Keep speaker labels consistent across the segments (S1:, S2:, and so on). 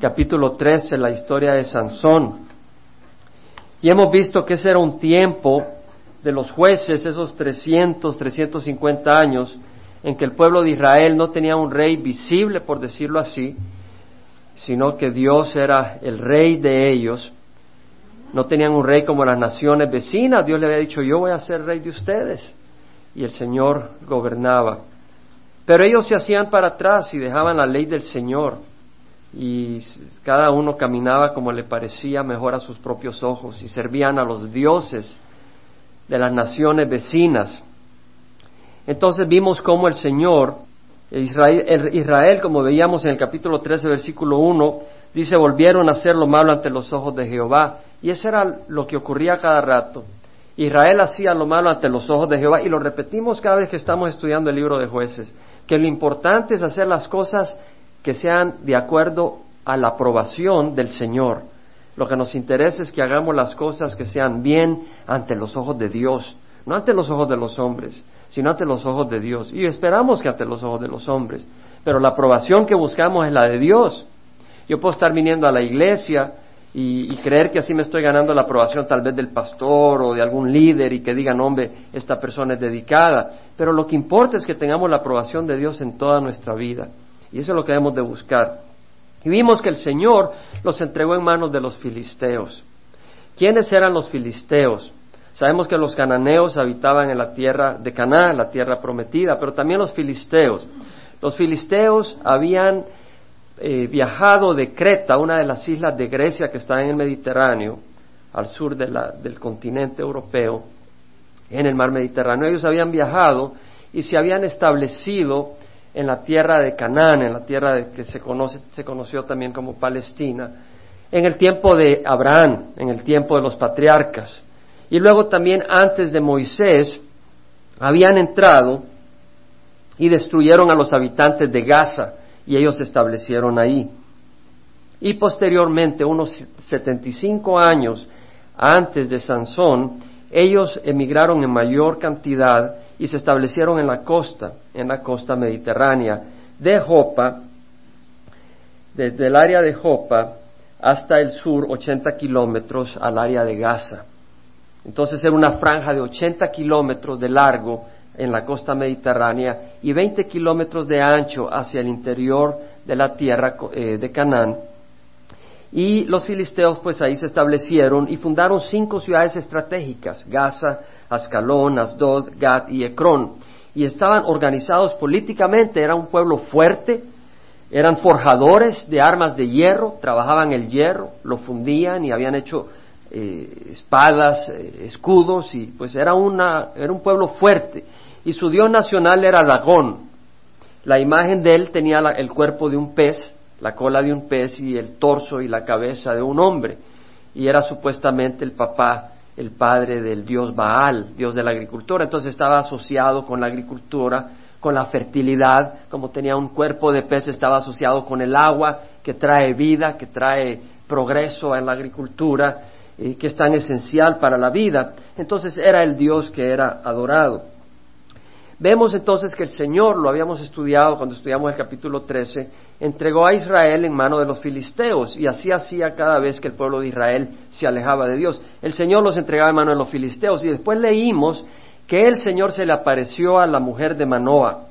S1: capítulo 13, la historia de Sansón. Y hemos visto que ese era un tiempo de los jueces, esos 300, 350 años, en que el pueblo de Israel no tenía un rey visible, por decirlo así, sino que Dios era el rey de ellos. No tenían un rey como las naciones vecinas. Dios le había dicho, yo voy a ser rey de ustedes. Y el Señor gobernaba. Pero ellos se hacían para atrás y dejaban la ley del Señor. Y cada uno caminaba como le parecía mejor a sus propios ojos y servían a los dioses de las naciones vecinas. Entonces vimos cómo el Señor, Israel, Israel, como veíamos en el capítulo 13, versículo 1, dice, volvieron a hacer lo malo ante los ojos de Jehová. Y eso era lo que ocurría cada rato. Israel hacía lo malo ante los ojos de Jehová y lo repetimos cada vez que estamos estudiando el libro de jueces, que lo importante es hacer las cosas que sean de acuerdo a la aprobación del Señor. Lo que nos interesa es que hagamos las cosas que sean bien ante los ojos de Dios, no ante los ojos de los hombres sino ante los ojos de Dios. Y esperamos que ante los ojos de los hombres. Pero la aprobación que buscamos es la de Dios. Yo puedo estar viniendo a la iglesia y, creer que así me estoy ganando la aprobación tal vez del pastor o de algún líder y que digan, hombre, esta persona es dedicada. Pero lo que importa es que tengamos la aprobación de Dios en toda nuestra vida. Y eso es lo que debemos de buscar. Y vimos que el Señor los entregó en manos de los filisteos. ¿Quiénes eran los filisteos? Sabemos que los cananeos habitaban en la tierra de Canaán, la tierra prometida, pero también los filisteos. Los filisteos habían eh, viajado de Creta, una de las islas de Grecia que está en el Mediterráneo, al sur del continente europeo, en el mar Mediterráneo. Ellos habían viajado y se habían establecido en la tierra de Canaán, en la tierra que se, conoce, se conoció también como Palestina, en el tiempo de Abraham, en el tiempo de los patriarcas. Y luego también antes de Moisés habían entrado y destruyeron a los habitantes de Gaza y ellos se establecieron ahí. Y posteriormente, unos 75 años antes de Sansón, ellos emigraron en mayor cantidad y se establecieron en la costa, en la costa mediterránea, de Jopa, desde el área de Jopa hasta el sur, 80 kilómetros al área de Gaza. Entonces era una franja de 80 kilómetros de largo en la costa mediterránea y 20 kilómetros de ancho hacia el interior de la tierra eh, de Canaán. Y los filisteos pues ahí se establecieron y fundaron cinco ciudades estratégicas, Gaza, Ascalón, Asdod, Gad y Ecrón. Y estaban organizados políticamente, era un pueblo fuerte, eran forjadores de armas de hierro, trabajaban el hierro, lo fundían y habían hecho eh, espadas, eh, escudos, y pues era, una, era un pueblo fuerte. Y su dios nacional era Dagón. La imagen de él tenía el cuerpo de un pez, la cola de un pez y el torso y la cabeza de un hombre. Y era supuestamente el papá, el padre del dios Baal, dios de la agricultura. Entonces estaba asociado con la agricultura, con la fertilidad, como tenía un cuerpo de pez, estaba asociado con el agua que trae vida, que trae progreso en la agricultura que es tan esencial para la vida. Entonces era el Dios que era adorado. Vemos entonces que el Señor, lo habíamos estudiado cuando estudiamos el capítulo 13, entregó a Israel en mano de los filisteos y así hacía cada vez que el pueblo de Israel se alejaba de Dios. El Señor los entregaba en mano de los filisteos y después leímos que el Señor se le apareció a la mujer de Manoah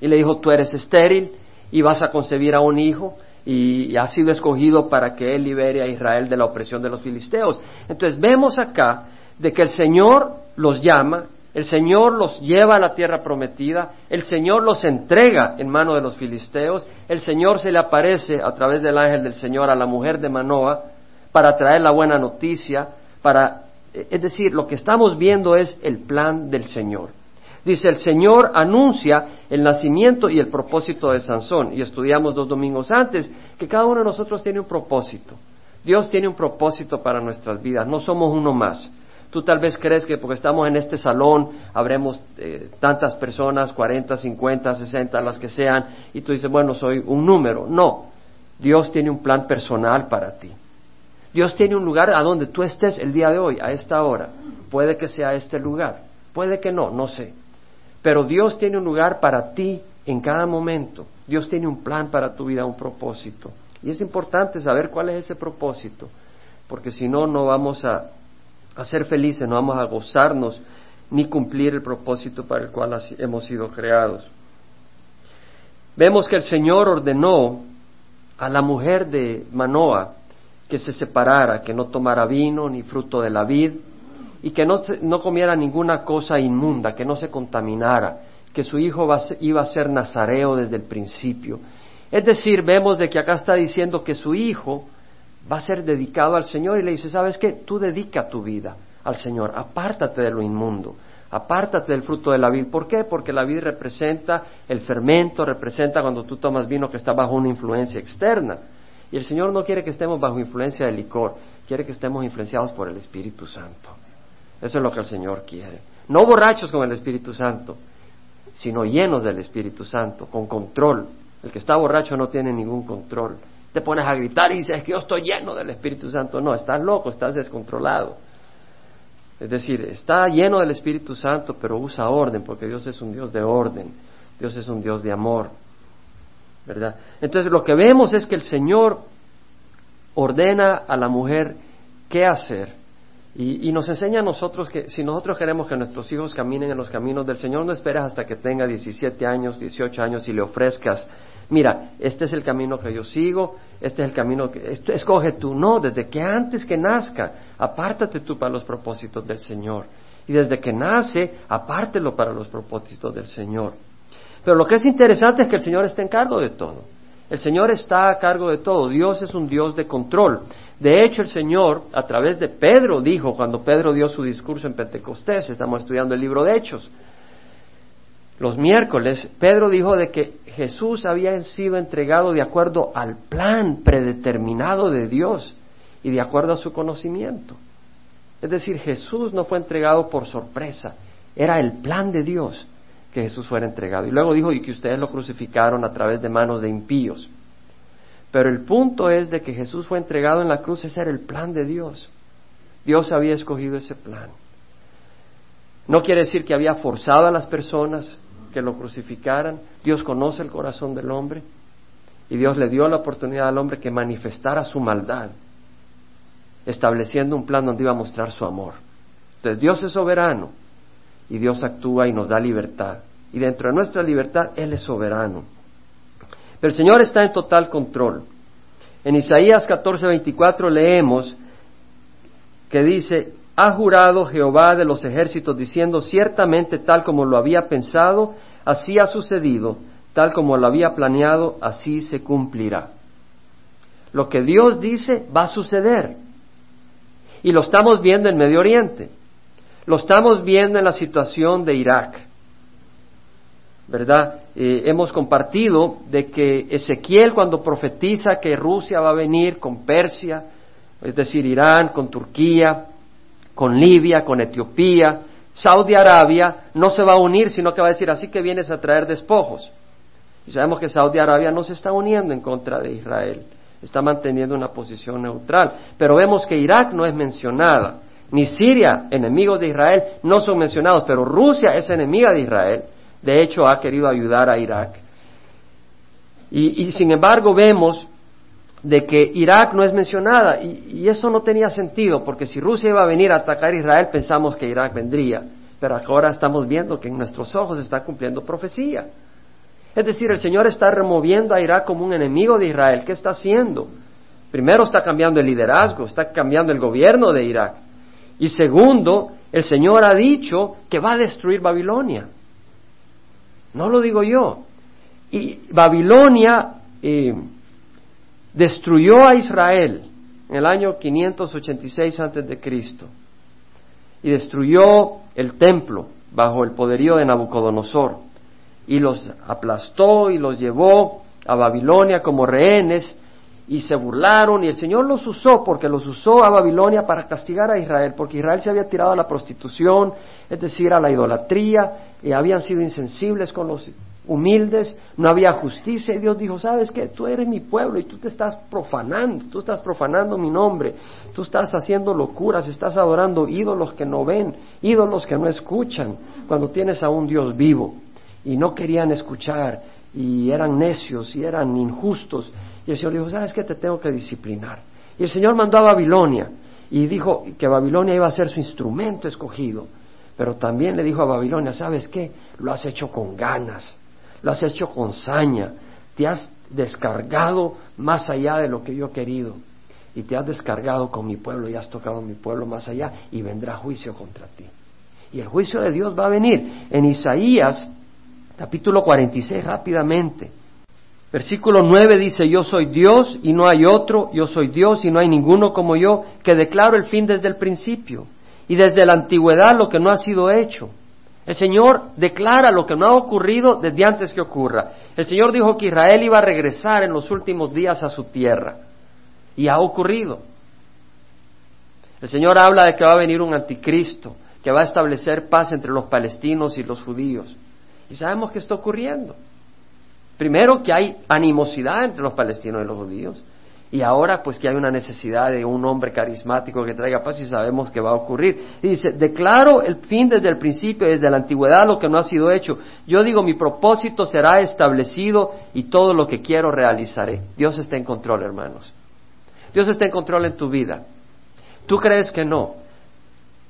S1: y le dijo, tú eres estéril y vas a concebir a un hijo y ha sido escogido para que Él libere a Israel de la opresión de los filisteos. Entonces vemos acá de que el Señor los llama, el Señor los lleva a la tierra prometida, el Señor los entrega en mano de los filisteos, el Señor se le aparece a través del ángel del Señor a la mujer de Manoa para traer la buena noticia, para, es decir, lo que estamos viendo es el plan del Señor. Dice, el Señor anuncia el nacimiento y el propósito de Sansón. Y estudiamos dos domingos antes que cada uno de nosotros tiene un propósito. Dios tiene un propósito para nuestras vidas, no somos uno más. Tú tal vez crees que porque estamos en este salón habremos eh, tantas personas, 40, 50, 60, las que sean, y tú dices, bueno, soy un número. No, Dios tiene un plan personal para ti. Dios tiene un lugar a donde tú estés el día de hoy, a esta hora. Puede que sea este lugar, puede que no, no sé. Pero Dios tiene un lugar para ti en cada momento. Dios tiene un plan para tu vida, un propósito. Y es importante saber cuál es ese propósito, porque si no, no vamos a, a ser felices, no vamos a gozarnos ni cumplir el propósito para el cual hemos sido creados. Vemos que el Señor ordenó a la mujer de Manoa que se separara, que no tomara vino ni fruto de la vid y que no, no comiera ninguna cosa inmunda, que no se contaminara, que su hijo iba a ser nazareo desde el principio. Es decir, vemos de que acá está diciendo que su hijo va a ser dedicado al Señor y le dice, ¿sabes qué? Tú dedica tu vida al Señor, apártate de lo inmundo, apártate del fruto de la vid. ¿Por qué? Porque la vid representa el fermento, representa cuando tú tomas vino que está bajo una influencia externa. Y el Señor no quiere que estemos bajo influencia de licor, quiere que estemos influenciados por el Espíritu Santo. Eso es lo que el Señor quiere. No borrachos con el Espíritu Santo, sino llenos del Espíritu Santo, con control. El que está borracho no tiene ningún control. Te pones a gritar y dices que yo estoy lleno del Espíritu Santo. No, estás loco, estás descontrolado. Es decir, está lleno del Espíritu Santo, pero usa orden, porque Dios es un Dios de orden, Dios es un Dios de amor. ¿Verdad? Entonces lo que vemos es que el Señor ordena a la mujer qué hacer y, nos enseña a nosotros que si nosotros queremos que nuestros hijos caminen en los caminos del Señor, no esperes hasta que tenga 17 años, 18 años y le ofrezcas, mira, este es el camino que yo sigo, este es el camino que, escoge tú. No, desde que antes que nazca, apártate tú para los propósitos del Señor. Y desde que nace, apártelo para los propósitos del Señor. Pero lo que es interesante es que el Señor está en cargo de todo. El Señor está a cargo de todo. Dios es un Dios de control. De hecho, el Señor, a través de Pedro, dijo, cuando Pedro dio su discurso en Pentecostés, estamos estudiando el libro de Hechos, los miércoles, Pedro dijo de que Jesús había sido entregado de acuerdo al plan predeterminado de Dios y de acuerdo a su conocimiento. Es decir, Jesús no fue entregado por sorpresa, era el plan de Dios que Jesús fuera entregado. Y luego dijo, y que ustedes lo crucificaron a través de manos de impíos. Pero el punto es de que Jesús fue entregado en la cruz, ese era el plan de Dios. Dios había escogido ese plan. No quiere decir que había forzado a las personas que lo crucificaran. Dios conoce el corazón del hombre y Dios le dio la oportunidad al hombre que manifestara su maldad, estableciendo un plan donde iba a mostrar su amor. Entonces Dios es soberano y Dios actúa y nos da libertad. Y dentro de nuestra libertad Él es soberano. Pero el Señor está en total control. En Isaías 14:24 leemos que dice, ha jurado Jehová de los ejércitos diciendo, ciertamente tal como lo había pensado, así ha sucedido, tal como lo había planeado, así se cumplirá. Lo que Dios dice va a suceder. Y lo estamos viendo en Medio Oriente. Lo estamos viendo en la situación de Irak. ¿Verdad? Eh, hemos compartido de que Ezequiel cuando profetiza que Rusia va a venir con Persia, es decir, Irán, con Turquía, con Libia, con Etiopía, Saudi Arabia no se va a unir, sino que va a decir, así que vienes a traer despojos. Y sabemos que Saudi Arabia no se está uniendo en contra de Israel, está manteniendo una posición neutral. Pero vemos que Irak no es mencionada ni Siria, enemigos de Israel, no son mencionados, pero Rusia es enemiga de Israel. De hecho, ha querido ayudar a Irak. Y, sin embargo, vemos de que Irak no es mencionada y, eso no tenía sentido, porque si Rusia iba a venir a atacar a Israel, pensamos que Irak vendría. Pero ahora estamos viendo que en nuestros ojos está cumpliendo profecía. Es decir, el Señor está removiendo a Irak como un enemigo de Israel. ¿Qué está haciendo? Primero está cambiando el liderazgo, está cambiando el gobierno de Irak. Y segundo, el Señor ha dicho que va a destruir Babilonia. No lo digo yo. Y Babilonia eh, destruyó a Israel en el año 586 antes de Cristo y destruyó el templo bajo el poderío de Nabucodonosor y los aplastó y los llevó a Babilonia como rehenes y se burlaron y el Señor los usó porque los usó a Babilonia para castigar a Israel, porque Israel se había tirado a la prostitución, es decir, a la idolatría, y habían sido insensibles con los humildes, no había justicia y Dios dijo, sabes qué, tú eres mi pueblo y tú te estás profanando, tú estás profanando mi nombre, tú estás haciendo locuras, estás adorando ídolos que no ven, ídolos que no escuchan, cuando tienes a un Dios vivo. Y no querían escuchar y eran necios y eran injustos. Y el Señor dijo, ¿sabes qué? Te tengo que disciplinar. Y el Señor mandó a Babilonia y dijo que Babilonia iba a ser su instrumento escogido. Pero también le dijo a Babilonia, ¿sabes qué? Lo has hecho con ganas, lo has hecho con saña, te has descargado más allá de lo que yo he querido y te has descargado con mi pueblo y has tocado mi pueblo más allá y vendrá juicio contra ti. Y el juicio de Dios va a venir. En Isaías, capítulo 46, rápidamente. Versículo 9 dice, yo soy Dios y no hay otro, yo soy Dios y no hay ninguno como yo, que declaro el fin desde el principio y desde la antigüedad lo que no ha sido hecho. El Señor declara lo que no ha ocurrido desde antes que ocurra. El Señor dijo que Israel iba a regresar en los últimos días a su tierra. Y ha ocurrido. El Señor habla de que va a venir un anticristo, que va a establecer paz entre los palestinos y los judíos. Y sabemos que está ocurriendo. Primero que hay animosidad entre los palestinos y los judíos. Y ahora pues que hay una necesidad de un hombre carismático que traiga paz y sabemos que va a ocurrir. Y dice, declaro el fin desde el principio, desde la antigüedad, lo que no ha sido hecho. Yo digo, mi propósito será establecido y todo lo que quiero realizaré. Dios está en control, hermanos. Dios está en control en tu vida. ¿Tú crees que no?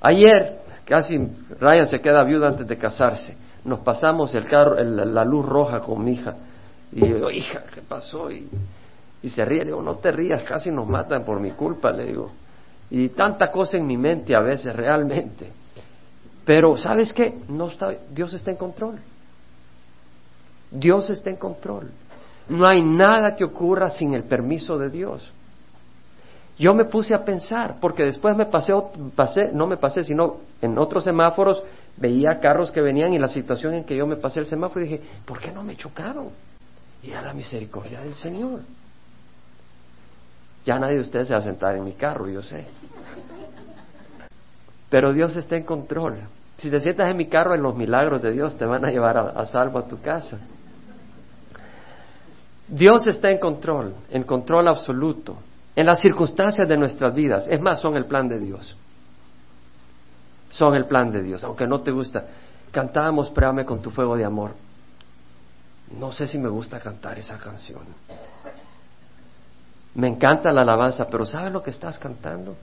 S1: Ayer, casi Ryan se queda viuda antes de casarse. Nos pasamos el carro, la luz roja con mi hija. Y yo digo, hija, ¿qué pasó? Y y se ríe, le digo, no te rías, casi nos matan por mi culpa, le digo. Y tanta cosa en mi mente a veces, realmente. Pero, ¿sabes qué? No está, Dios está en control. Dios está en control. No hay nada que ocurra sin el permiso de Dios. Yo me puse a pensar, porque después me pasé, pasé, no me pasé, sino en otros semáforos veía carros que venían y la situación en que yo me pasé el semáforo y dije, ¿por qué no me chocaron? Y a la misericordia del Señor. Ya nadie de ustedes se va a sentar en mi carro, yo sé. Pero Dios está en control. Si te sientas en mi carro, en los milagros de Dios te van a llevar a, salvo a tu casa. Dios está en control, en control absoluto, en las circunstancias de nuestras vidas. Es más, son el plan de Dios. Son el plan de Dios, aunque no te gusta. Cantábamos Préame con tu fuego de amor. No sé si me gusta cantar esa canción. Me encanta la alabanza, pero ¿sabes lo que estás cantando?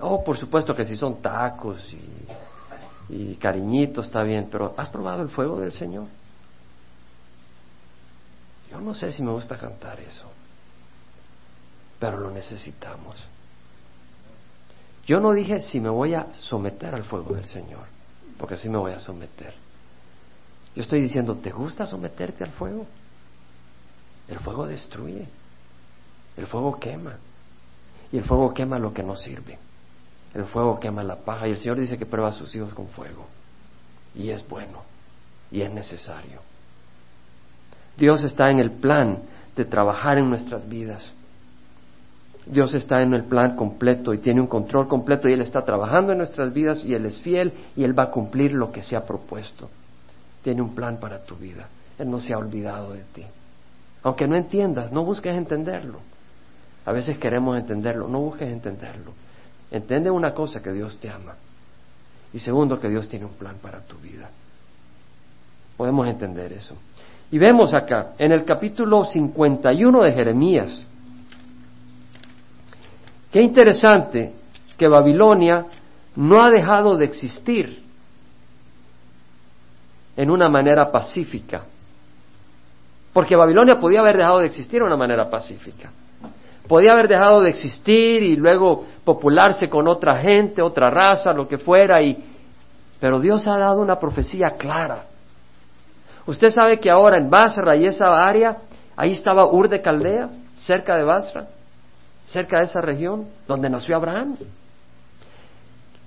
S1: Oh, por supuesto que si son tacos y, y cariñitos está bien, pero ¿has probado el fuego del Señor? Yo no sé si me gusta cantar eso, pero lo necesitamos. Yo no dije si me voy a someter al fuego del Señor, porque así me voy a someter. Yo estoy diciendo, ¿te gusta someterte al fuego? El fuego destruye, el fuego quema, y el fuego quema lo que no sirve, el fuego quema la paja, y el Señor dice que prueba a sus hijos con fuego, y es bueno, y es necesario. Dios está en el plan de trabajar en nuestras vidas. Dios está en el plan completo y tiene un control completo y Él está trabajando en nuestras vidas y Él es fiel y Él va a cumplir lo que se ha propuesto. Tiene un plan para tu vida. Él no se ha olvidado de ti. Aunque no entiendas, no busques entenderlo. A veces queremos entenderlo, no busques entenderlo. Entiende una cosa, que Dios te ama. Y segundo, que Dios tiene un plan para tu vida. Podemos entender eso. Y vemos acá, en el capítulo 51 de Jeremías, qué interesante que Babilonia no ha dejado de existir en una manera pacífica. Porque Babilonia podía haber dejado de existir de una manera pacífica. Podía haber dejado de existir y luego popularse con otra gente, otra raza, lo que fuera, y... pero Dios ha dado una profecía clara. Usted sabe que ahora en Basra y esa área, ahí estaba Ur de Caldea, cerca de Basra, cerca de esa región donde nació Abraham.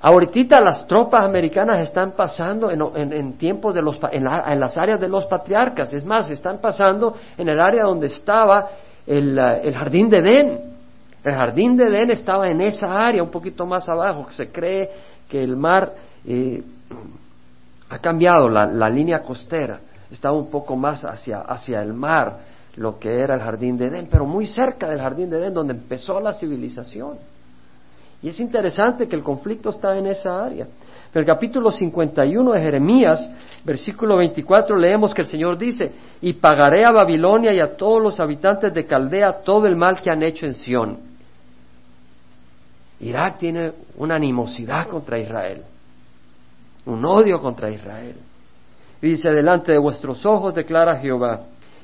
S1: Ahorita las tropas americanas están pasando en, tiempos de los, en, las áreas de los patriarcas, es más, están pasando en el área donde estaba el, eh, jardín de Edén. El jardín de Edén estaba en esa área, un poquito más abajo, que se cree que el mar eh, ha cambiado, la, la, línea costera, estaba un poco más hacia, hacia el mar, lo que era el jardín de Edén, pero muy cerca del jardín de Edén, donde empezó la civilización. Y es interesante que el conflicto está en esa área. En el capítulo 51 de Jeremías, versículo 24, leemos que el Señor dice, y pagaré a Babilonia y a todos los habitantes de Caldea todo el mal que han hecho en Sión. Irak tiene una animosidad contra Israel, un odio contra Israel. dice, delante de vuestros ojos declara Jehová,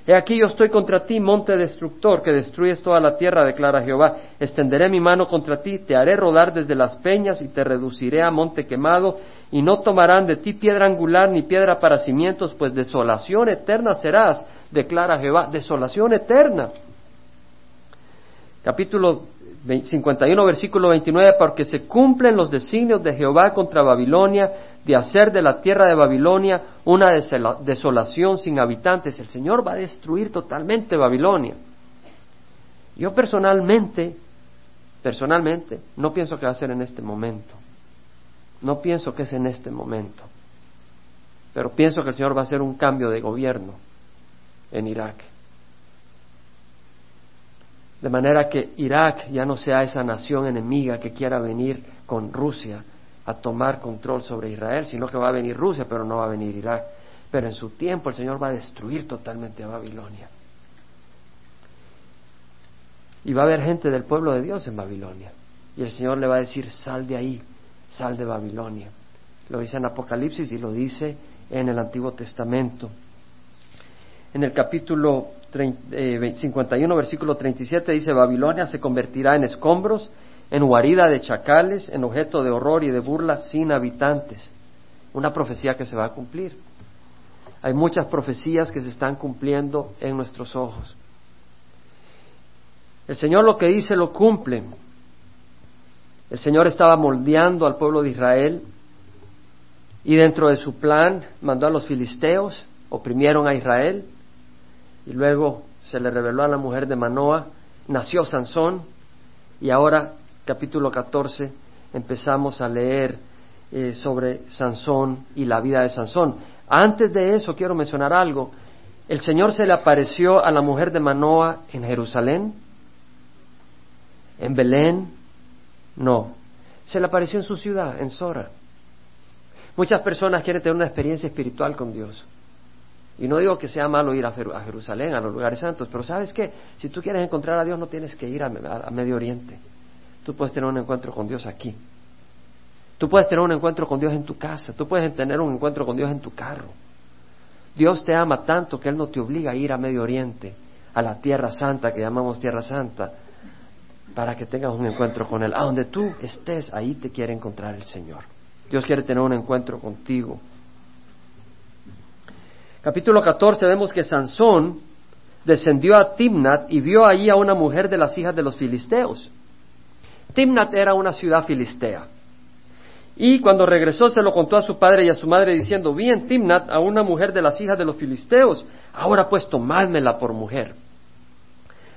S1: He aquí yo estoy contra ti, monte destructor, que destruyes toda la tierra, declara Jehová. Extenderé mi mano contra ti, te haré rodar desde las peñas y te reduciré a monte quemado, y no tomarán de ti piedra angular ni piedra para cimientos, pues desolación eterna serás, declara Jehová. Desolación eterna. Capítulo 51, versículo 29, porque se cumplen los designios de Jehová contra Babilonia, de hacer de la tierra de Babilonia una desolación sin habitantes. El Señor va a destruir totalmente Babilonia. Yo personalmente, personalmente, no pienso que va a ser en este momento. No pienso que es en este momento. Pero pienso que el Señor va a hacer un cambio de gobierno en Irak. De manera que Irak ya no sea esa nación enemiga que quiera venir con Rusia a tomar control sobre Israel, sino que va a venir Rusia, pero no va a venir Irak. Pero en su tiempo el Señor va a destruir totalmente a Babilonia. Y va a haber gente del pueblo de Dios en Babilonia. Y el Señor le va a decir, sal de ahí, sal de Babilonia. Lo dice en Apocalipsis y lo dice en el Antiguo Testamento. En el capítulo 51, eh, versículo 37 dice, Babilonia se convertirá en escombros, en guarida de chacales, en objeto de horror y de burla sin habitantes. Una profecía que se va a cumplir. Hay muchas profecías que se están cumpliendo en nuestros ojos. El Señor lo que dice lo cumple. El Señor estaba moldeando al pueblo de Israel y dentro de su plan mandó a los filisteos, oprimieron a Israel y luego se le reveló a la mujer de Manoa, nació Sansón y ahora capítulo 14 empezamos a leer eh, sobre Sansón y la vida de Sansón. Antes de eso quiero mencionar algo. El Señor se le apareció a la mujer de Manoa en Jerusalén, en Belén, no. Se le apareció en su ciudad, en Sora. Muchas personas quieren tener una experiencia espiritual con Dios. Y no digo que sea malo ir a Jerusalén, a los lugares santos, pero sabes qué, si tú quieres encontrar a Dios no tienes que ir a, Medio Oriente. Tú puedes tener un encuentro con Dios aquí. Tú puedes tener un encuentro con Dios en tu casa. Tú puedes tener un encuentro con Dios en tu carro. Dios te ama tanto que Él no te obliga a ir a Medio Oriente, a la Tierra Santa que llamamos Tierra Santa, para que tengas un encuentro con Él. A donde tú estés, ahí te quiere encontrar el Señor. Dios quiere tener un encuentro contigo capítulo 14 vemos que Sansón descendió a Timnat y vio allí a una mujer de las hijas de los filisteos. Timnat era una ciudad filistea. Y cuando regresó se lo contó a su padre y a su madre diciendo, vi en Timnat a una mujer de las hijas de los filisteos, ahora pues tomádmela por mujer.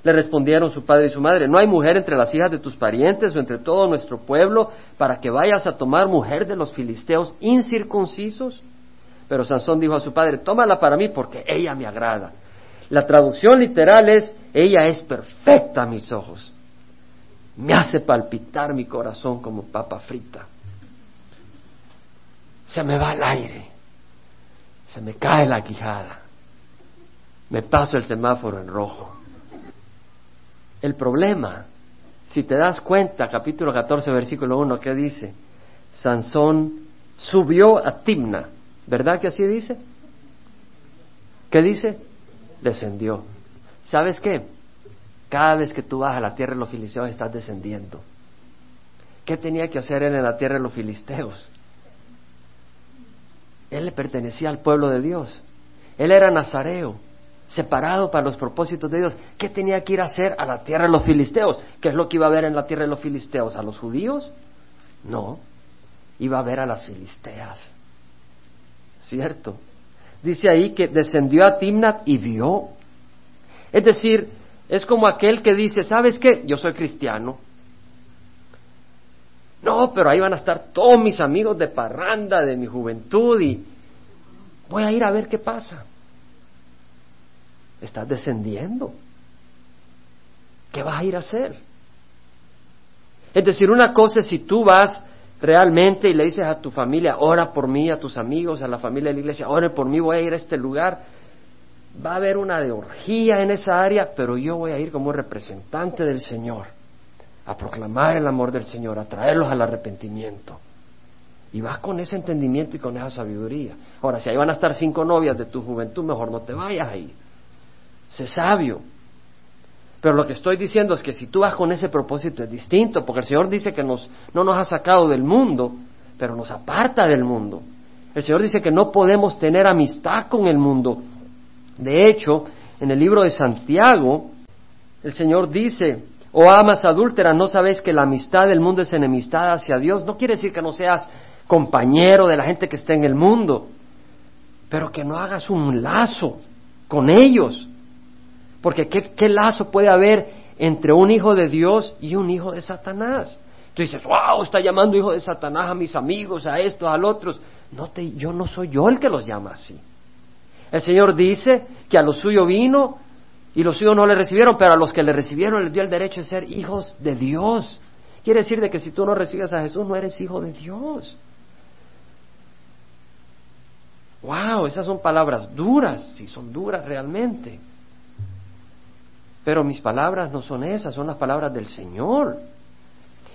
S1: Le respondieron su padre y su madre, ¿no hay mujer entre las hijas de tus parientes o entre todo nuestro pueblo para que vayas a tomar mujer de los filisteos incircuncisos? Pero Sansón dijo a su padre, tómala para mí porque ella me agrada. La traducción literal es, ella es perfecta a mis ojos. Me hace palpitar mi corazón como papa frita. Se me va el aire. Se me cae la quijada. Me paso el semáforo en rojo. El problema, si te das cuenta, capítulo 14, versículo 1, ¿qué dice? Sansón subió a Timna ¿Verdad que así dice? ¿Qué dice? Descendió. ¿Sabes qué? Cada vez que tú vas a la tierra de los filisteos estás descendiendo. ¿Qué tenía que hacer él en la tierra de los filisteos? Él le pertenecía al pueblo de Dios. Él era nazareo, separado para los propósitos de Dios. ¿Qué tenía que ir a hacer a la tierra de los filisteos? ¿Qué es lo que iba a ver en la tierra de los filisteos? ¿A los judíos? No, iba a ver a las filisteas. ¿Cierto? Dice ahí que descendió a Timnat y vio. Es decir, es como aquel que dice, ¿sabes qué? Yo soy cristiano. No, pero ahí van a estar todos mis amigos de parranda, de mi juventud, y voy a ir a ver qué pasa. Estás descendiendo. ¿Qué vas a ir a hacer? Es decir, una cosa es si tú vas realmente y le dices a tu familia, ora por mí, a tus amigos, a la familia de la iglesia, ora por mí, voy a ir a este lugar. Va a haber una de orgía en esa área, pero yo voy a ir como representante del Señor a proclamar el amor del Señor, a traerlos al arrepentimiento. Y vas con ese entendimiento y con esa sabiduría. Ahora, si ahí van a estar cinco novias de tu juventud, mejor no te vayas ahí. Sé sabio. Pero lo que estoy diciendo es que si tú vas con ese propósito es distinto, porque el Señor dice que nos, no nos ha sacado del mundo, pero nos aparta del mundo. El Señor dice que no podemos tener amistad con el mundo. De hecho, en el libro de Santiago, el Señor dice, oh amas adúlteras, ¿no sabéis que la amistad del mundo es enemistad hacia Dios? No quiere decir que no seas compañero de la gente que está en el mundo, pero que no hagas un lazo con ellos. Porque ¿qué, lazo puede haber entre un hijo de Dios y un hijo de Satanás? Tú dices, wow, está llamando hijo de Satanás a mis amigos, a estos, a los otros. No te, yo no soy yo el que los llama así. El Señor dice que a los suyos vino y los suyos no le recibieron, pero a los que le recibieron les dio el derecho de ser hijos de Dios. Quiere decir de que si tú no recibes a Jesús no eres hijo de Dios. Wow, esas son palabras duras, si son duras realmente. Pero mis palabras no son esas, son las palabras del Señor.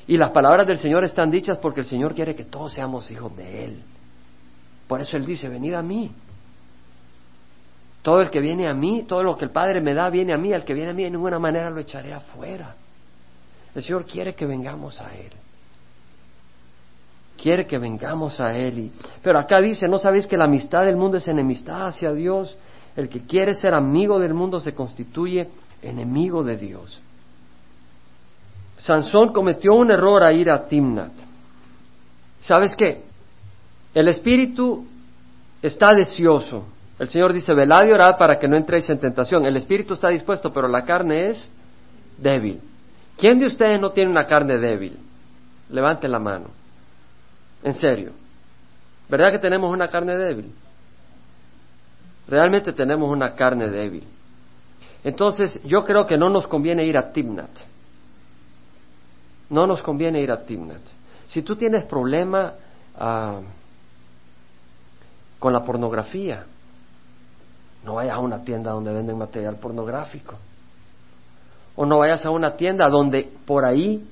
S1: Y las palabras del Señor están dichas porque el Señor quiere que todos seamos hijos de Él. Por eso Él dice, venid a mí. Todo el que viene a mí, todo lo que el Padre me da, viene a mí. El que viene a mí de ninguna manera lo echaré afuera. El Señor quiere que vengamos a Él. Quiere que vengamos a Él. Pero acá dice, ¿no sabéis que la amistad del mundo es enemistad hacia Dios? El que quiere ser amigo del mundo se constituye enemigo de Dios. Sansón cometió un error a ir a Timnat. ¿Sabes qué? El espíritu está deseoso. El Señor dice, velad y orad para que no entréis en tentación. El espíritu está dispuesto, pero la carne es débil. ¿Quién de ustedes no tiene una carne débil? Levante la mano. En serio. ¿Verdad que tenemos una carne débil? Realmente tenemos una carne débil. Entonces, yo creo que no nos conviene ir a Timnat. No nos conviene ir a Timnat. Si tú tienes problema ah, con la pornografía, no vayas a una tienda donde venden material pornográfico. O no vayas a una tienda donde por ahí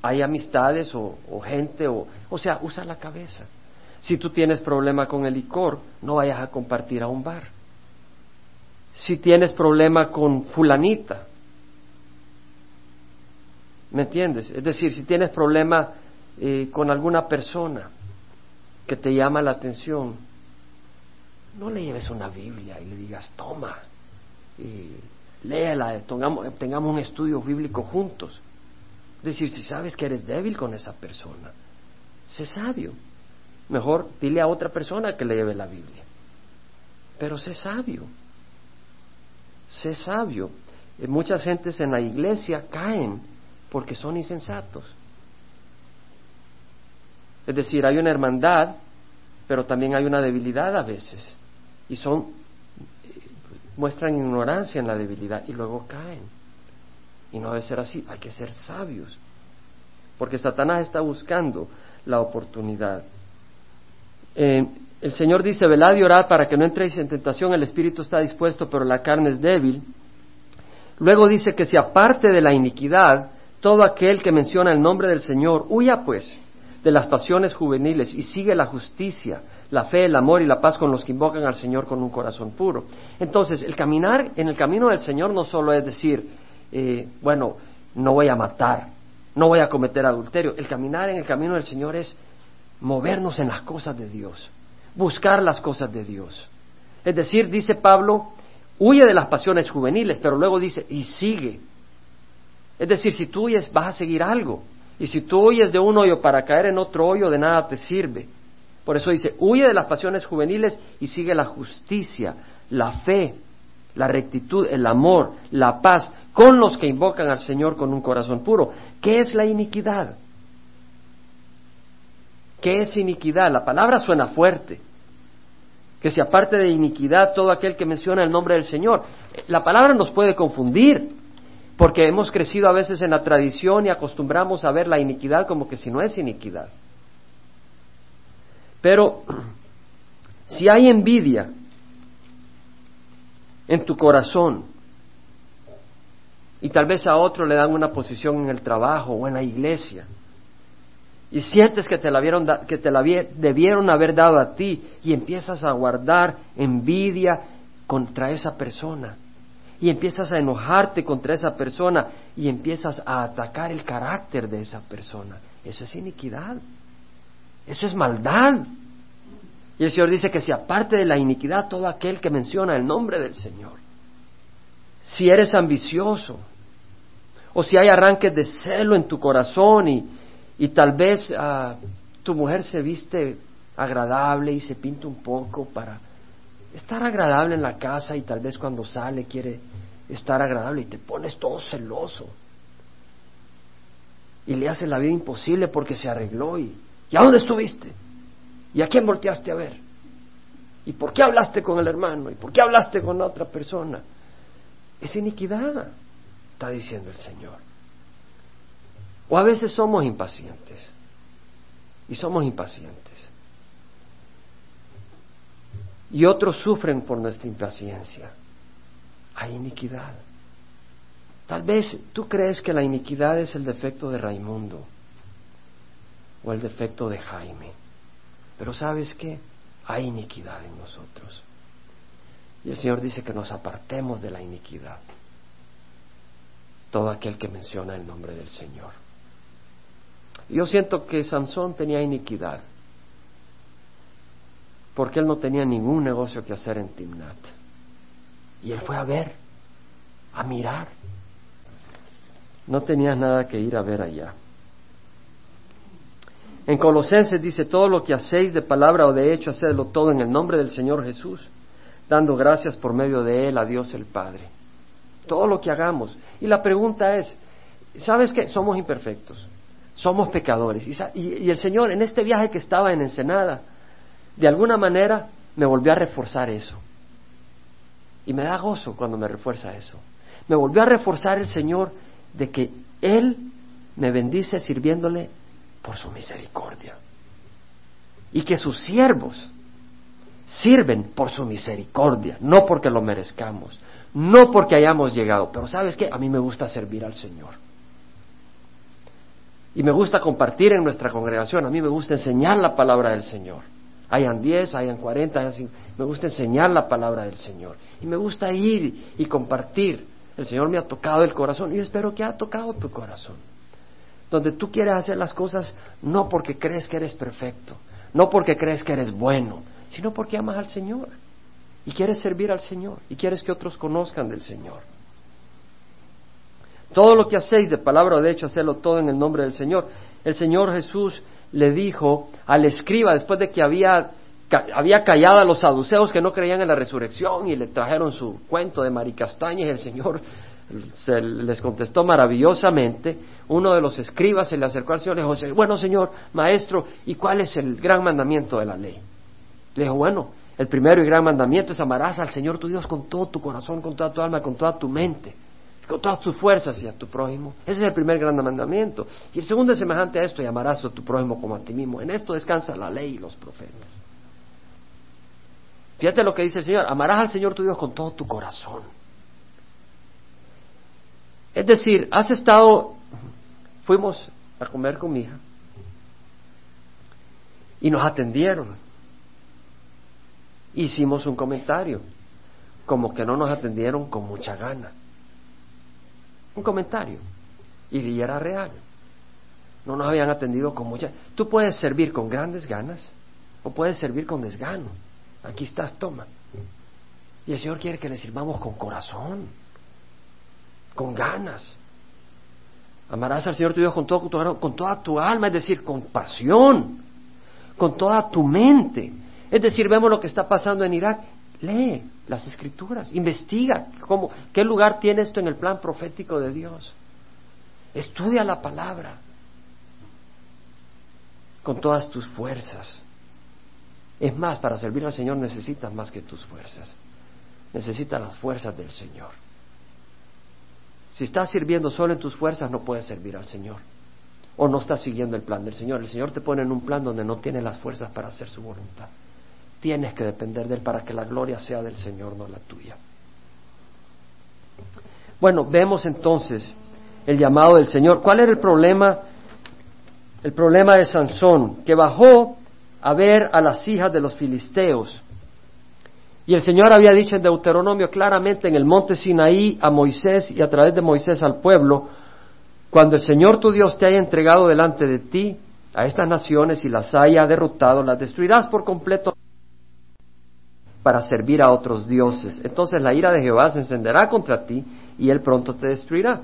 S1: hay amistades o, o gente, o, o sea, usa la cabeza. Si tú tienes problema con el licor, no vayas a compartir a un bar si tienes problema con fulanita. ¿Me entiendes? Es decir, si tienes problema eh, con alguna persona que te llama la atención, no le lleves una Biblia y le digas, toma, y léela, tengamos, tengamos un estudio bíblico juntos. Es decir, si sabes que eres débil con esa persona, sé sabio. Mejor dile a otra persona que le lleve la Biblia. Pero sé sabio sé sabio. Eh, muchas gentes en la iglesia caen porque son insensatos. Es decir, hay una hermandad, pero también hay una debilidad a veces. Y son, eh, muestran ignorancia en la debilidad y luego caen. Y no debe ser así, hay que ser sabios. Porque Satanás está buscando la oportunidad. Eh, el Señor dice, velad y orad para que no entréis en tentación, el espíritu está dispuesto, pero la carne es débil. Luego dice que se aparte de la iniquidad todo aquel que menciona el nombre del Señor, huya pues de las pasiones juveniles y sigue la justicia, la fe, el amor y la paz con los que invocan al Señor con un corazón puro. Entonces, el caminar en el camino del Señor no solo es decir, eh, bueno, no voy a matar, no voy a cometer adulterio. El caminar en el camino del Señor es movernos en las cosas de Dios buscar las cosas de Dios. Es decir, dice Pablo, huye de las pasiones juveniles, pero luego dice, y sigue. Es decir, si tú huyes, vas a seguir algo. Y si tú huyes de un hoyo para caer en otro hoyo, de nada te sirve. Por eso dice, huye de las pasiones juveniles y sigue la justicia, la fe, la rectitud, el amor, la paz, con los que invocan al Señor con un corazón puro. ¿Qué es la iniquidad? ¿Qué es iniquidad? La palabra suena fuerte. Que se aparte de iniquidad todo aquel que menciona el nombre del Señor. La palabra nos puede confundir, porque hemos crecido a veces en la tradición y acostumbramos a ver la iniquidad como que si no es iniquidad. Pero si hay envidia en tu corazón y tal vez a otro le dan una posición en el trabajo o en la iglesia y sientes que te la, que te la debieron haber dado a ti y empiezas a guardar envidia contra esa persona y empiezas a enojarte contra esa persona y empiezas a atacar el carácter de esa persona. Eso es iniquidad. Eso es maldad. Y el Señor dice que si aparte de la iniquidad todo aquel que menciona el nombre del Señor, si eres ambicioso, o si hay arranques de celo en tu corazón y, y tal vez ah, tu mujer se viste agradable y se pinta un poco para estar agradable en la casa y tal vez cuando sale quiere estar agradable y te pones todo celoso y le hace la vida imposible porque se arregló y ¿y a dónde estuviste? ¿Y a quién volteaste a ver? ¿Y por qué hablaste con el hermano? ¿Y por qué hablaste con la otra persona? Es iniquidad, está diciendo el Señor. O a veces somos impacientes. Y somos impacientes. Y otros sufren por nuestra impaciencia. Hay iniquidad. Tal vez tú crees que la iniquidad es el defecto de Raimundo o el defecto de Jaime. Pero sabes qué? Hay iniquidad en nosotros. Y el Señor dice que nos apartemos de la iniquidad. Todo aquel que menciona el nombre del Señor. Yo siento que Sansón tenía iniquidad. Porque él no tenía ningún negocio que hacer en Timnat. Y él fue a ver, a mirar. No tenía nada que ir a ver allá. En Colosenses dice, todo lo que hacéis de palabra o de hecho, hacedlo todo en el nombre del Señor Jesús, dando gracias por medio de Él a Dios el Padre. Todo lo que hagamos. Y la pregunta es, ¿sabes qué? Somos imperfectos, somos pecadores. Y, el Señor, en este viaje que estaba en Ensenada, de alguna manera me volvió a reforzar eso. Y me da gozo cuando me refuerza eso. Me volvió a reforzar el Señor de que Él me bendice sirviéndole por su misericordia. Y que sus siervos sirven por su misericordia, no porque lo merezcamos, no porque hayamos llegado, pero sabes qué, a mí me gusta servir al Señor. Y me gusta compartir en nuestra congregación, a mí me gusta enseñar la palabra del Señor. Hayan diez, hayan cuarenta, hayan me gusta enseñar la palabra del Señor. Y me gusta ir y compartir. El Señor me ha tocado el corazón y espero que ha tocado tu corazón donde tú quieres hacer las cosas no porque crees que eres perfecto, no porque crees que eres bueno, sino porque amas al Señor y quieres servir al Señor y quieres que otros conozcan del Señor. Todo lo que hacéis de palabra o de hecho, hacerlo todo en el nombre del Señor. El Señor Jesús le dijo al escriba, después de que había, había callado a los saduceos que no creían en la resurrección y le trajeron su cuento de maricastañas, el Señor se les contestó maravillosamente. Uno de los escribas se le acercó al Señor y le dijo, bueno Señor, maestro, ¿y cuál es el gran mandamiento de la ley? Le dijo, bueno, el primero y gran mandamiento es amarás al Señor tu Dios con todo tu corazón, con toda tu alma, con toda tu mente, con todas tus fuerzas y a tu prójimo. Ese es el primer gran mandamiento. Y el segundo es semejante a esto, y amarás a tu prójimo como a ti mismo. En esto descansa la ley y los profetas. Fíjate lo que dice el Señor, amarás al Señor tu Dios con todo tu corazón es decir, has estado, fuimos a comer con mi hija y nos atendieron. Hicimos un comentario, como que no nos atendieron con mucha gana. Un comentario, y era real. No nos habían atendido con mucha. Tú puedes servir con grandes ganas o puedes servir con desgano. Aquí estás, toma. Y el Señor quiere que le sirvamos con corazón con ganas. Amarás al Señor tu Dios con, todo, con toda tu alma, es decir, con pasión, con toda tu mente. Es decir, vemos lo que está pasando en Irak. Lee las escrituras, investiga cómo, qué lugar tiene esto en el plan profético de Dios. Estudia la palabra con todas tus fuerzas. Es más, para servir al Señor necesitas más que tus fuerzas. Necesitas las fuerzas del Señor. Si estás sirviendo solo en tus fuerzas, no puedes servir al Señor. O no estás siguiendo el plan del Señor. El Señor te pone en un plan donde no tienes las fuerzas para hacer su voluntad. Tienes que depender de Él para que la gloria sea del Señor, no la tuya. Bueno, vemos entonces el llamado del Señor. ¿Cuál era el problema? El problema de Sansón, que bajó a ver a las hijas de los filisteos. Y el Señor había dicho en Deuteronomio claramente en el monte Sinaí a Moisés y a través de Moisés al pueblo, cuando el Señor tu Dios te haya entregado delante de ti a estas naciones y las haya derrotado, las destruirás por completo para servir a otros dioses. Entonces la ira de Jehová se encenderá contra ti y él pronto te destruirá.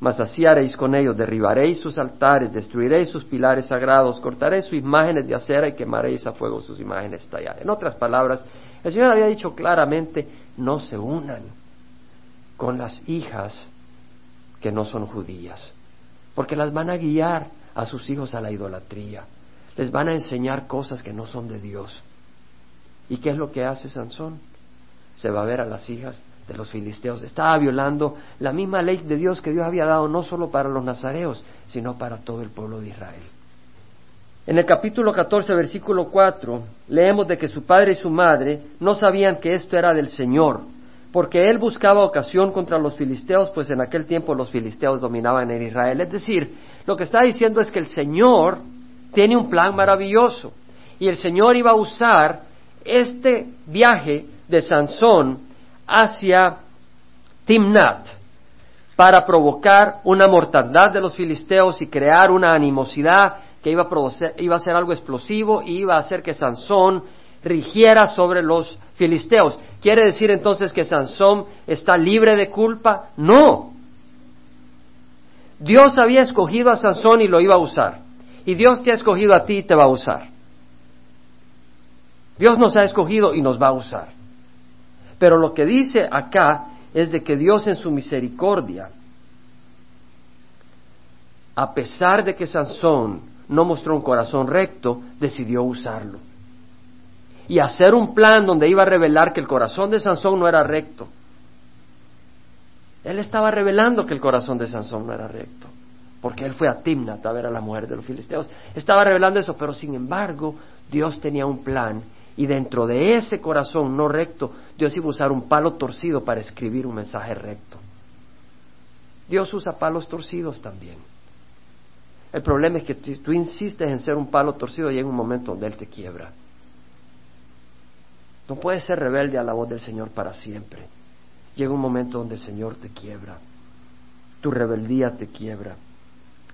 S1: Mas así haréis con ellos, derribaréis sus altares, destruiréis sus pilares sagrados, cortaréis sus imágenes de acera y quemaréis a fuego sus imágenes talladas. En otras palabras, el Señor había dicho claramente, no se unan con las hijas que no son judías, porque las van a guiar a sus hijos a la idolatría, les van a enseñar cosas que no son de Dios. ¿Y qué es lo que hace Sansón? Se va a ver a las hijas de los filisteos. Estaba violando la misma ley de Dios que Dios había dado no solo para los nazareos, sino para todo el pueblo de Israel. En el capítulo 14, versículo 4, leemos de que su padre y su madre no sabían que esto era del Señor, porque él buscaba ocasión contra los filisteos, pues en aquel tiempo los filisteos dominaban en Israel. Es decir, lo que está diciendo es que el Señor tiene un plan maravilloso y el Señor iba a usar este viaje de Sansón hacia Timnat para provocar una mortandad de los filisteos y crear una animosidad que iba a, producir, iba a ser algo explosivo y iba a hacer que Sansón rigiera sobre los filisteos. ¿Quiere decir entonces que Sansón está libre de culpa? No. Dios había escogido a Sansón y lo iba a usar. Y Dios te ha escogido a ti y te va a usar. Dios nos ha escogido y nos va a usar. Pero lo que dice acá es de que Dios en su misericordia, a pesar de que Sansón no mostró un corazón recto, decidió usarlo. Y hacer un plan donde iba a revelar que el corazón de Sansón no era recto. Él estaba revelando que el corazón de Sansón no era recto, porque él fue a Timnat a ver a la mujer de los filisteos. Estaba revelando eso, pero sin embargo Dios tenía un plan y dentro de ese corazón no recto, Dios iba a usar un palo torcido para escribir un mensaje recto. Dios usa palos torcidos también. El problema es que tú insistes en ser un palo torcido y llega un momento donde Él te quiebra. No puedes ser rebelde a la voz del Señor para siempre. Llega un momento donde el Señor te quiebra. Tu rebeldía te quiebra.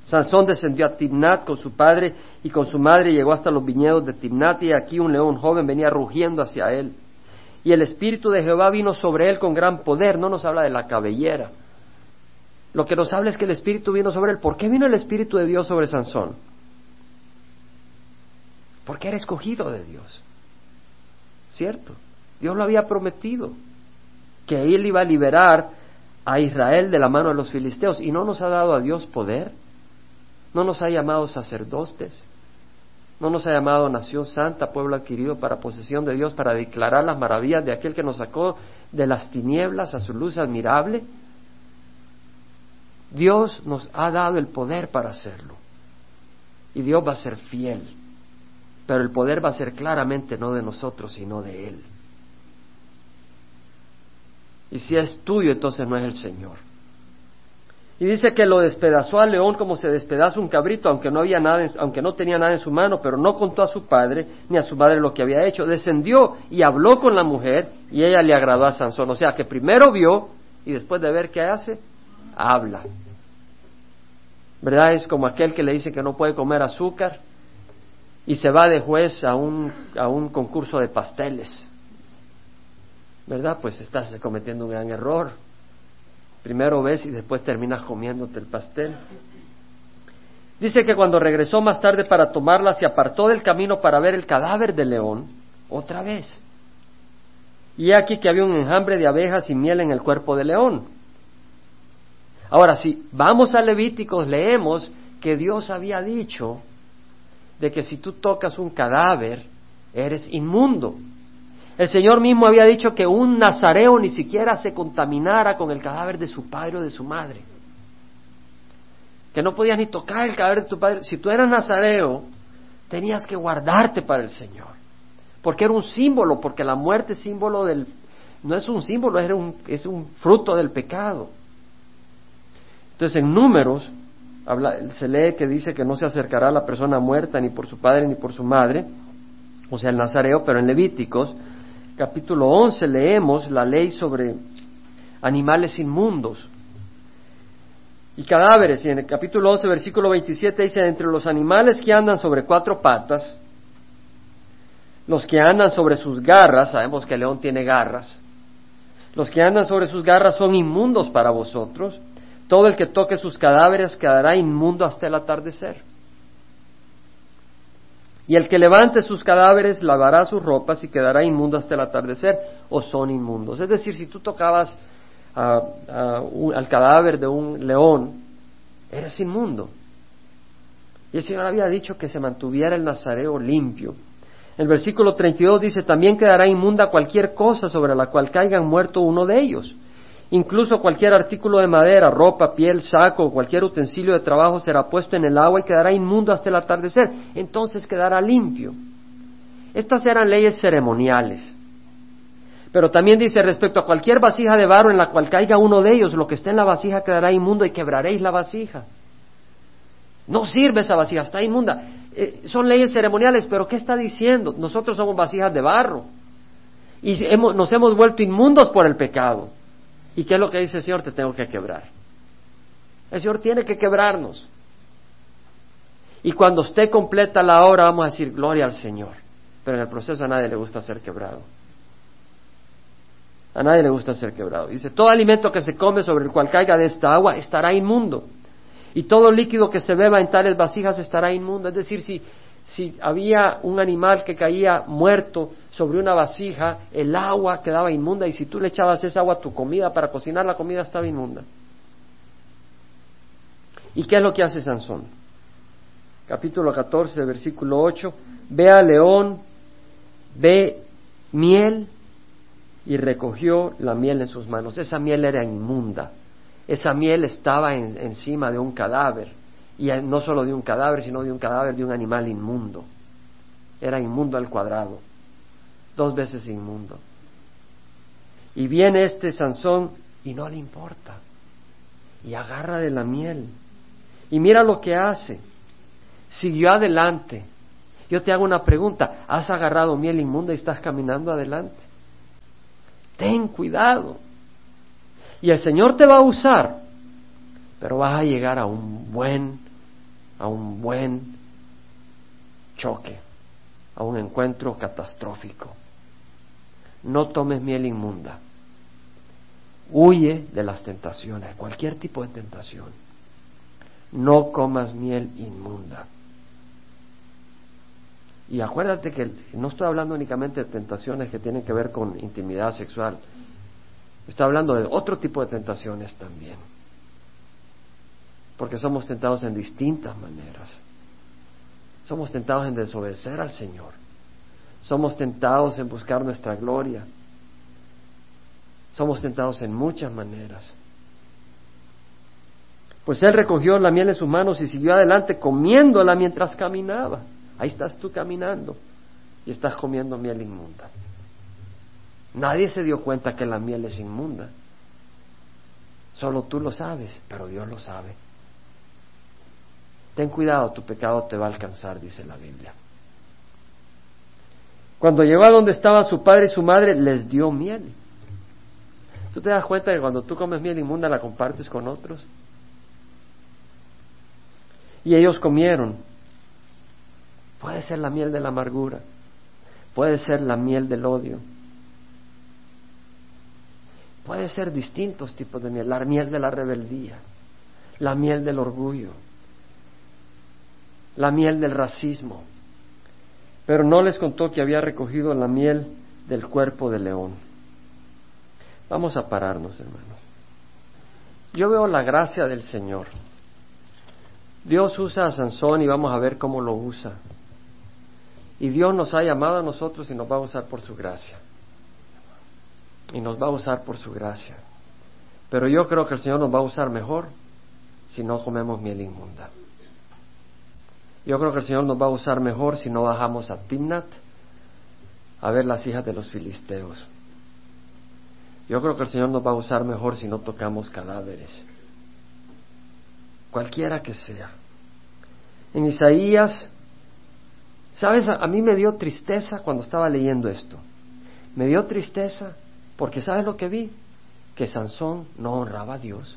S1: Sansón descendió a Timnat con su padre y con su madre llegó hasta los viñedos de Timnat y aquí un león joven venía rugiendo hacia él. Y el espíritu de Jehová vino sobre él con gran poder. No nos habla de la cabellera. Lo que nos habla es que el espíritu vino sobre él. ¿Por qué vino el espíritu de Dios sobre Sansón? Porque era escogido de Dios. ¿Cierto? Dios lo había prometido que él iba a liberar a Israel de la mano de los filisteos y no nos ha dado a Dios poder no nos ha llamado sacerdotes, no nos ha llamado nación santa, pueblo adquirido para posesión de Dios, para declarar las maravillas de aquel que nos sacó de las tinieblas a su luz admirable. Dios nos ha dado el poder para hacerlo. Y Dios va a ser fiel. Pero el poder va a ser claramente no de nosotros, sino de Él. Y si es tuyo, entonces no es el Señor. Y dice que lo despedazó al león como se despedaza un cabrito, aunque no había nada, aunque no tenía nada en su mano, pero no contó a su padre ni a su madre lo que había hecho. Descendió y habló con la mujer y ella le agradó a Sansón. O sea que primero vio y después de ver qué hace, habla. ¿Verdad? Es como aquel que le dice que no puede comer azúcar y se va de juez a un, a un concurso de pasteles. ¿Verdad? Pues estás cometiendo un gran error Primero ves y después terminas comiéndote el pastel. Dice que cuando regresó más tarde para tomarla, se apartó del camino para ver el cadáver del león otra vez. Y aquí que había un enjambre de abejas y miel en el cuerpo del león. Ahora, si vamos a Levíticos, leemos que Dios había dicho de que si tú tocas un cadáver, eres inmundo. El Señor mismo había dicho que un nazareo ni siquiera se contaminara con el cadáver de su padre o de su madre. que no podías ni tocar el cadáver de tu padre. Si tú eras nazareo, tenías que guardarte para el Señor, porque era un símbolo, porque la muerte es símbolo del, no es un símbolo, es un, es un fruto del pecado. Entonces en números se lee que dice que no se acercará a la persona muerta ni por su padre ni por su madre, o sea, el nazareo, pero en Levíticos, capítulo 11, leemos la ley sobre animales inmundos y cadáveres. Y en el capítulo 11, versículo 27 dice, entre los animales que andan sobre cuatro patas, los que andan sobre sus garras, sabemos que el león tiene garras, los que andan sobre sus garras son inmundos para vosotros, todo el que toque sus cadáveres quedará inmundo hasta el atardecer. Y el que levante sus cadáveres lavará sus ropas y quedará inmundo hasta el atardecer, o son inmundos. Es decir, si tú tocabas al cadáver de un león, eres inmundo. Y el Señor había dicho que se mantuviera el nazareo limpio. El versículo 32 dice, también quedará inmunda cualquier cosa sobre la cual caigan muerto uno de ellos. Incluso cualquier artículo de madera, ropa, piel, saco o cualquier utensilio de trabajo será puesto en el agua y quedará inmundo hasta el atardecer. Entonces quedará limpio. Estas eran leyes ceremoniales. Pero también dice respecto a cualquier vasija de barro en la cual caiga uno de ellos, lo que esté en la vasija quedará inmundo y quebraréis la vasija. No sirve esa vasija, está inmunda. Eh, son leyes ceremoniales, pero ¿qué está diciendo? Nosotros somos vasijas de barro y nos hemos vuelto inmundos por el pecado. ¿Y qué es lo que dice el Señor? Te tengo que quebrar. El Señor tiene que quebrarnos. Y cuando esté completa la hora vamos a decir gloria al Señor. Pero en el proceso a nadie le gusta ser quebrado. A nadie le gusta ser quebrado. Dice, todo alimento que se come sobre el cual caiga de esta agua estará inmundo. Y todo líquido que se beba en tales vasijas estará inmundo. Es decir, si si había un animal que caía muerto sobre una vasija, el agua quedaba inmunda y si tú le echabas esa agua a tu comida para cocinar, la comida estaba inmunda. ¿Y qué es lo que hace Sansón? Capítulo 14, versículo 8. Ve a león, ve miel y recogió la miel en sus manos. Esa miel era inmunda. Esa miel estaba encima de un cadáver y no solo de un cadáver, sino de un cadáver de un animal inmundo. Era inmundo al cuadrado, dos veces inmundo. Y viene este Sansón y no le importa, y agarra de la miel. Y mira lo que hace. Siguió adelante. Yo te hago una pregunta, ¿has agarrado miel inmunda y estás caminando adelante? Ten cuidado. Y el Señor te va a usar, pero vas a llegar a un buen a un buen choque, a un encuentro catastrófico. No tomes miel inmunda. Huye de las tentaciones, cualquier tipo de tentación. No comas miel inmunda. Y acuérdate que no estoy hablando únicamente de tentaciones que tienen que ver con intimidad sexual. Estoy hablando de otro tipo de tentaciones también porque somos tentados en distintas maneras. Somos tentados en desobedecer al Señor. Somos tentados en buscar nuestra gloria. Somos tentados en muchas maneras. Pues él recogió la miel en sus manos y siguió adelante comiéndola mientras caminaba. Ahí estás tú caminando y estás comiendo miel inmunda. Nadie se dio cuenta que la miel es inmunda. Solo tú lo sabes, pero Dios lo sabe. Ten cuidado, tu pecado te va a alcanzar, dice la Biblia. Cuando llegó a donde estaban su padre y su madre, les dio miel. ¿Tú te das cuenta que cuando tú comes miel inmunda la compartes con otros? Y ellos comieron. Puede ser la miel de la amargura, puede ser la miel del odio, puede ser distintos tipos de miel, la miel de la rebeldía, la miel del orgullo, la miel del racismo, pero no les contó que había recogido la miel del cuerpo de león. Vamos a pararnos, hermanos. Yo veo la gracia del Señor. Dios usa a Sansón y vamos a ver cómo lo usa. Y Dios nos ha llamado a nosotros y nos va a usar por su gracia. Y nos va a usar por su gracia. Pero yo creo que el Señor nos va a usar mejor si no comemos miel inmunda. Yo creo que el Señor nos va a usar mejor si no bajamos a Timnat a ver las hijas de los filisteos. Yo creo que el Señor nos va a usar mejor si no tocamos cadáveres, cualquiera que sea. En Isaías, ¿sabes? A, mí me dio tristeza cuando estaba leyendo esto. Me dio tristeza porque ¿sabes lo que vi? Que Sansón no honraba a Dios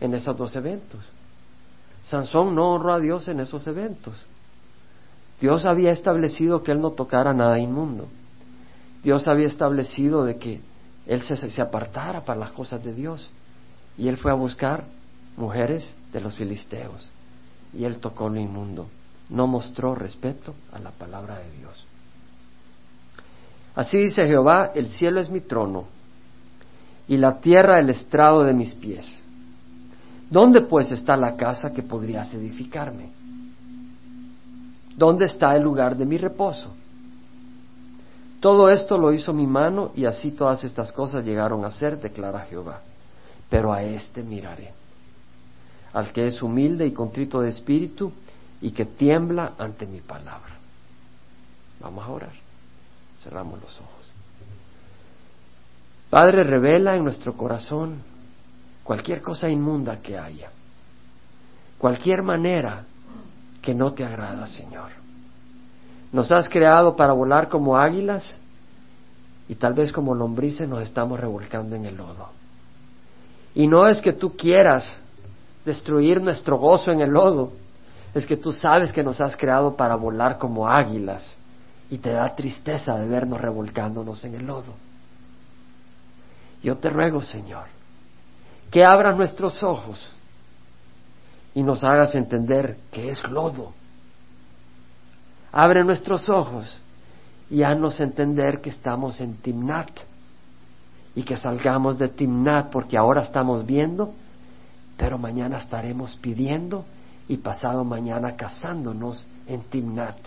S1: en esos dos eventos. Sansón no honró a Dios en esos eventos. Dios había establecido que él no tocara nada inmundo. Dios había establecido de que él se, se, apartara para las cosas de Dios. Y él fue a buscar mujeres de los filisteos. Y él tocó lo inmundo. No mostró respeto a la palabra de Dios. Así dice Jehová, el cielo es mi trono y la tierra el estrado de mis pies. ¿Dónde pues está la casa que podrías edificarme? ¿Dónde está el lugar de mi reposo? Todo esto lo hizo mi mano y así todas estas cosas llegaron a ser, declara Jehová. Pero a éste miraré, al que es humilde y contrito de espíritu y que tiembla ante mi palabra. Vamos a orar. Cerramos los ojos. Padre, revela en nuestro corazón cualquier cosa inmunda que haya, cualquier manera que no te agrada, Señor. Nos has creado para volar como águilas y tal vez como lombrices nos estamos revolcando en el lodo. Y no es que tú quieras destruir nuestro gozo en el lodo, es que tú sabes que nos has creado para volar como águilas y te da tristeza de vernos revolcándonos en el lodo. Yo te ruego, Señor, que abras nuestros ojos y nos hagas entender que es lodo. Abre nuestros ojos y haznos entender que estamos en Timnat y que salgamos de Timnat porque ahora estamos viendo, pero mañana estaremos pidiendo y pasado mañana casándonos en Timnat.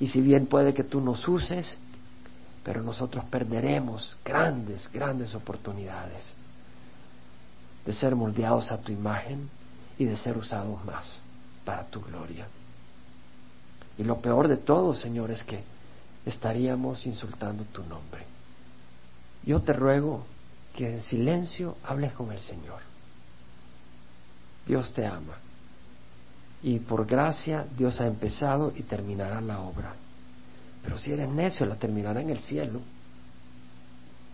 S1: Y si bien puede que tú nos uses, pero nosotros perderemos grandes, grandes oportunidades de ser moldeados a tu imagen y de ser usados más para tu gloria. Y lo peor de todo, Señor, es que estaríamos insultando tu nombre. Yo te ruego que en silencio hables con el Señor. Dios te ama. Y por gracia Dios ha empezado y terminará la obra. Pero si eres necio, la terminará en el cielo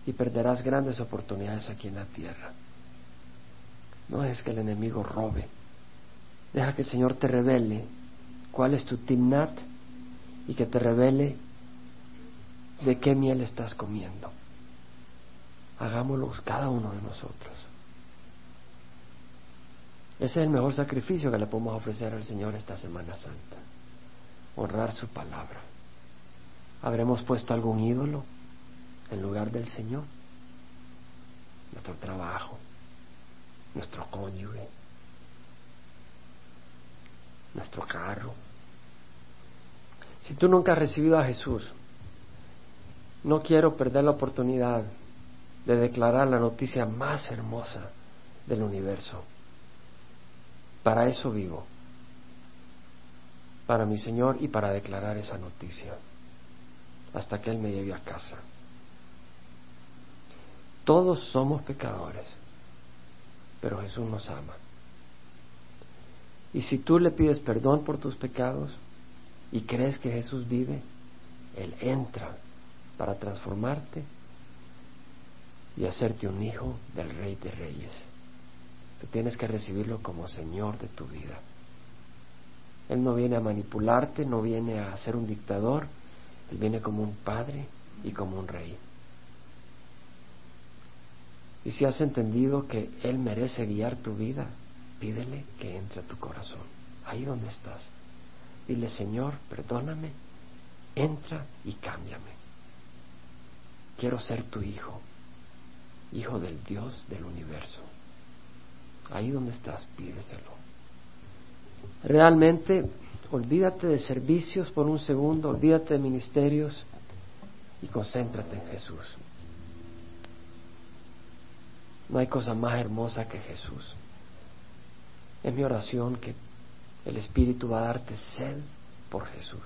S1: y perderás grandes oportunidades aquí en la tierra. No es que el enemigo robe. Deja que el Señor te revele cuál es tu timnat y que te revele de qué miel estás comiendo. Hagámoslo cada uno de nosotros. Ese es el mejor sacrificio que le podemos ofrecer al Señor esta Semana Santa. Honrar su palabra. ¿Habremos puesto algún ídolo en lugar del Señor? Nuestro trabajo, nuestro cónyuge, nuestro carro. Si tú nunca has recibido a Jesús, no quiero perder la oportunidad de declarar la noticia más hermosa del universo. Para eso vivo, para mi Señor y para declarar esa noticia hasta que Él me lleve a casa. Todos somos pecadores, pero Jesús nos ama. Y si tú le pides perdón por tus pecados y crees que Jesús vive, Él entra para transformarte y hacerte un hijo del Rey de Reyes. Tú tienes que recibirlo como Señor de tu vida. Él no viene a manipularte, no viene a ser un dictador, él viene como un padre y como un rey. Y si has entendido que Él merece guiar tu vida, pídele que entre a tu corazón, ahí donde estás. Dile, Señor, perdóname, entra y cámbiame. Quiero ser tu hijo, hijo del Dios del universo. Ahí donde estás, pídeselo. Realmente Olvídate de servicios por un segundo, olvídate de ministerios y concéntrate en Jesús. No hay cosa más hermosa que Jesús. Es mi oración que el Espíritu va a darte sed por Jesús.